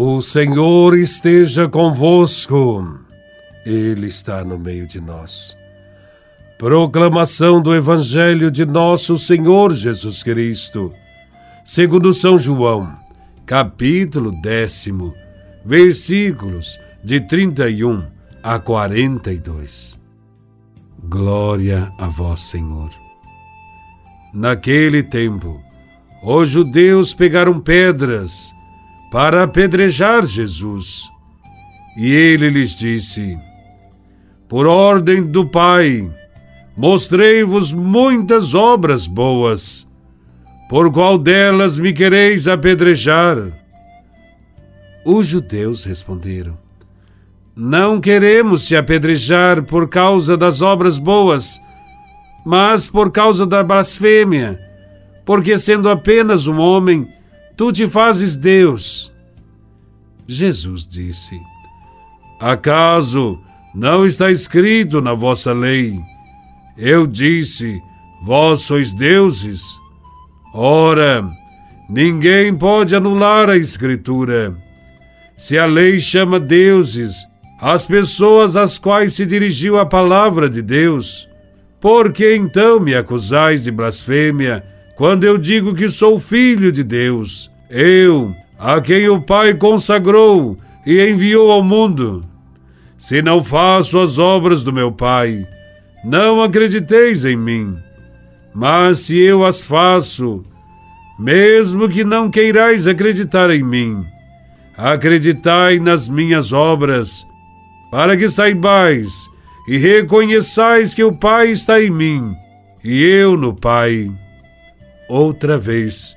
O Senhor esteja convosco, Ele está no meio de nós. Proclamação do Evangelho de Nosso Senhor Jesus Cristo, segundo São João, capítulo décimo, versículos de 31 a 42. Glória a Vós, Senhor. Naquele tempo, os judeus pegaram pedras para apedrejar Jesus. E ele lhes disse: Por ordem do Pai, mostrei-vos muitas obras boas. Por qual delas me quereis apedrejar? Os judeus responderam: Não queremos te apedrejar por causa das obras boas, mas por causa da blasfêmia, porque sendo apenas um homem, tu te fazes Deus. Jesus disse: Acaso não está escrito na vossa lei? Eu disse: Vós sois deuses. Ora, ninguém pode anular a Escritura. Se a lei chama deuses as pessoas às quais se dirigiu a palavra de Deus, por que então me acusais de blasfêmia? quando eu digo que sou filho de Deus, eu, a quem o Pai consagrou e enviou ao mundo. Se não faço as obras do meu Pai, não acrediteis em mim. Mas se eu as faço, mesmo que não queirais acreditar em mim, acreditai nas minhas obras, para que saibais e reconheçais que o Pai está em mim e eu no Pai outra vez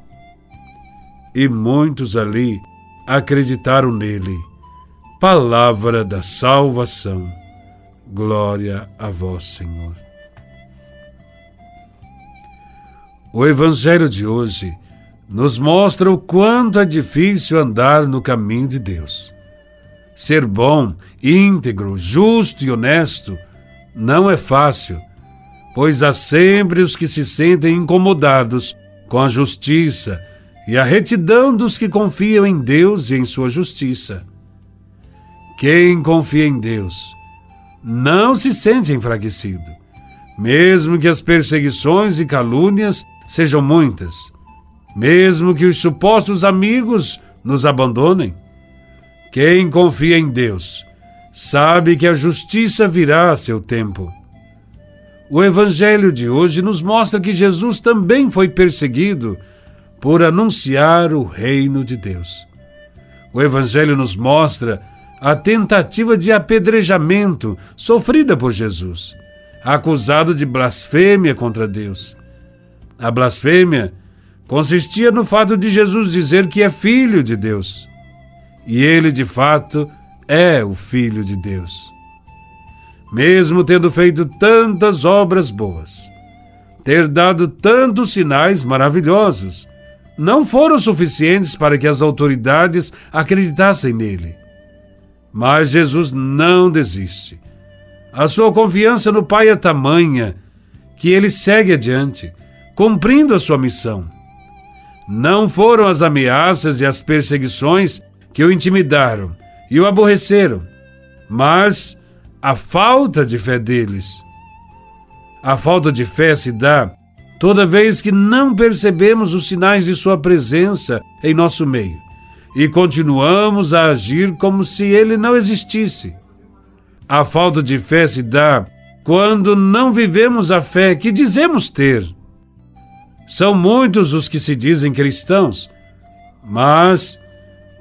e muitos ali acreditaram nele. Palavra da salvação. Glória a vós, Senhor. O Evangelho de hoje nos mostra o quanto é difícil andar no caminho de Deus. Ser bom, íntegro, justo e honesto não é fácil, pois há sempre os que se sentem incomodados com a justiça e a retidão dos que confiam em Deus e em sua justiça. Quem confia em Deus não se sente enfraquecido, mesmo que as perseguições e calúnias sejam muitas, mesmo que os supostos amigos nos abandonem. Quem confia em Deus sabe que a justiça virá a seu tempo. O Evangelho de hoje nos mostra que Jesus também foi perseguido por anunciar o reino de Deus. O Evangelho nos mostra a tentativa de apedrejamento sofrida por Jesus, acusado de blasfêmia contra Deus. A blasfêmia consistia no fato de Jesus dizer que é filho de Deus. E ele, de fato, é o filho de Deus. Mesmo tendo feito tantas obras boas, ter dado tantos sinais maravilhosos, não foram suficientes para que as autoridades acreditassem nele. Mas Jesus não desiste. A sua confiança no Pai é tamanha que ele segue adiante, cumprindo a sua missão. Não foram as ameaças e as perseguições que o intimidaram e o aborreceram, mas a falta de fé deles. A falta de fé se dá toda vez que não percebemos os sinais de Sua presença em nosso meio e continuamos a agir como se Ele não existisse. A falta de fé se dá quando não vivemos a fé que dizemos ter. São muitos os que se dizem cristãos, mas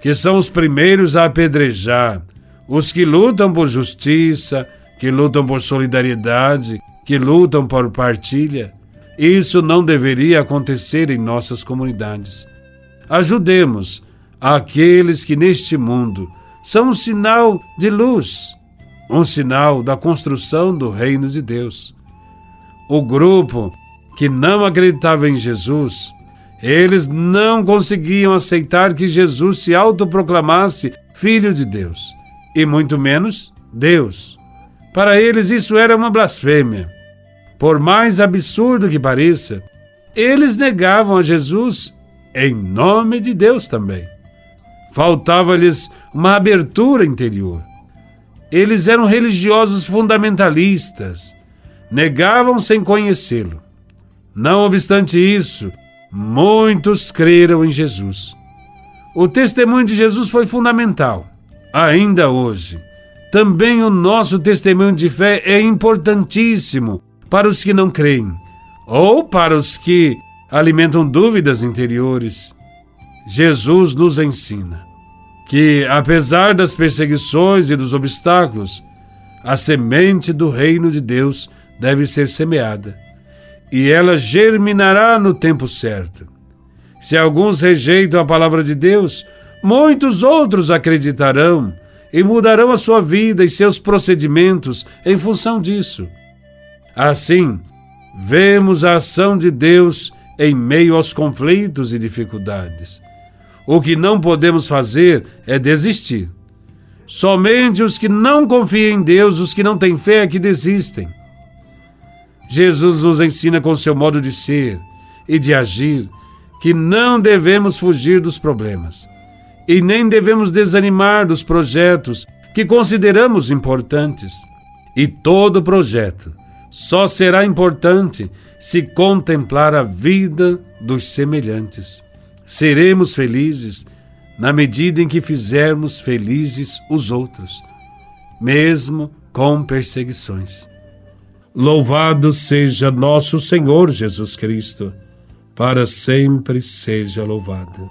que são os primeiros a apedrejar, os que lutam por justiça, que lutam por solidariedade, que lutam por partilha. Isso não deveria acontecer em nossas comunidades. Ajudemos aqueles que neste mundo são um sinal de luz, um sinal da construção do reino de Deus. O grupo que não acreditava em Jesus, eles não conseguiam aceitar que Jesus se autoproclamasse Filho de Deus, e muito menos Deus. Para eles isso era uma blasfêmia. Por mais absurdo que pareça, eles negavam a Jesus em nome de Deus também. Faltava-lhes uma abertura interior. Eles eram religiosos fundamentalistas, negavam sem conhecê-lo. Não obstante isso, muitos creram em Jesus. O testemunho de Jesus foi fundamental. Ainda hoje, também o nosso testemunho de fé é importantíssimo para os que não creem ou para os que alimentam dúvidas interiores. Jesus nos ensina que, apesar das perseguições e dos obstáculos, a semente do reino de Deus deve ser semeada e ela germinará no tempo certo. Se alguns rejeitam a palavra de Deus, muitos outros acreditarão e mudarão a sua vida e seus procedimentos em função disso. Assim, vemos a ação de Deus em meio aos conflitos e dificuldades. O que não podemos fazer é desistir. Somente os que não confiam em Deus, os que não têm fé, é que desistem. Jesus nos ensina com seu modo de ser e de agir que não devemos fugir dos problemas e nem devemos desanimar dos projetos que consideramos importantes. E todo projeto só será importante se contemplar a vida dos semelhantes. Seremos felizes na medida em que fizermos felizes os outros, mesmo com perseguições. Louvado seja nosso Senhor Jesus Cristo, para sempre seja louvado.